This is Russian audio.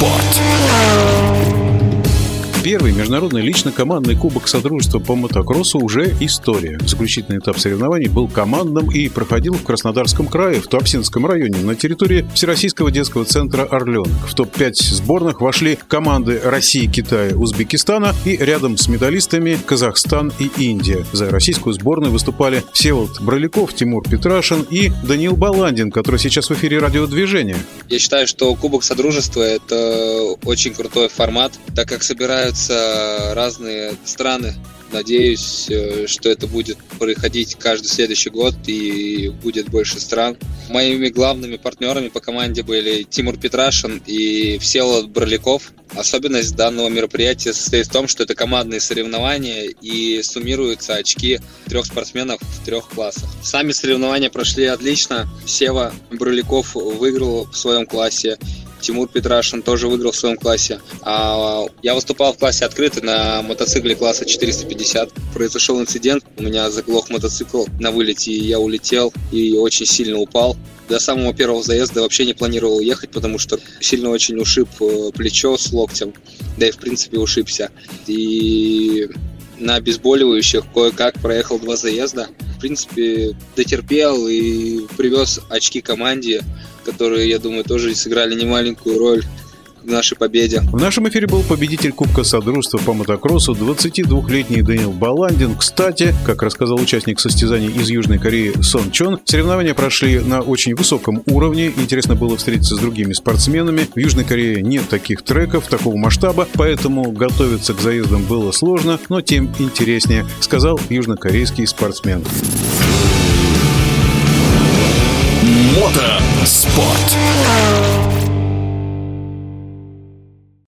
What? Первый международный лично-командный кубок Содружества по мотокроссу уже история. Заключительный этап соревнований был командным и проходил в Краснодарском крае, в Туапсинском районе, на территории Всероссийского детского центра «Орленок». В топ-5 сборных вошли команды России, Китая, Узбекистана и рядом с медалистами Казахстан и Индия. За российскую сборную выступали Всеволод Броляков, Тимур Петрашин и Даниил Баландин, который сейчас в эфире радиодвижения. Я считаю, что Кубок Содружества – это очень крутой формат, так как собираются собираются разные страны. Надеюсь, э, что это будет проходить каждый следующий год и будет больше стран. Моими главными партнерами по команде были Тимур Петрашин и Всеволод Броляков. Особенность данного мероприятия состоит в том, что это командные соревнования и суммируются очки трех спортсменов в трех классах. Сами соревнования прошли отлично. Сева Броляков выиграл в своем классе. Тимур Петрашин тоже выиграл в своем классе. А я выступал в классе открытый на мотоцикле класса 450. Произошел инцидент, у меня заглох мотоцикл на вылете, и я улетел и очень сильно упал. До самого первого заезда вообще не планировал ехать, потому что сильно очень ушиб э, плечо с локтем, да и в принципе ушибся. И на обезболивающих кое-как проехал два заезда. В принципе, дотерпел и привез очки команде которые, я думаю, тоже сыграли немаленькую роль в нашей победе. В нашем эфире был победитель Кубка Содружества по мотокроссу 22-летний Данил Баландин. Кстати, как рассказал участник состязаний из Южной Кореи Сон Чон, соревнования прошли на очень высоком уровне. Интересно было встретиться с другими спортсменами. В Южной Корее нет таких треков такого масштаба, поэтому готовиться к заездам было сложно, но тем интереснее, сказал южнокорейский спортсмен. Мотоспорт.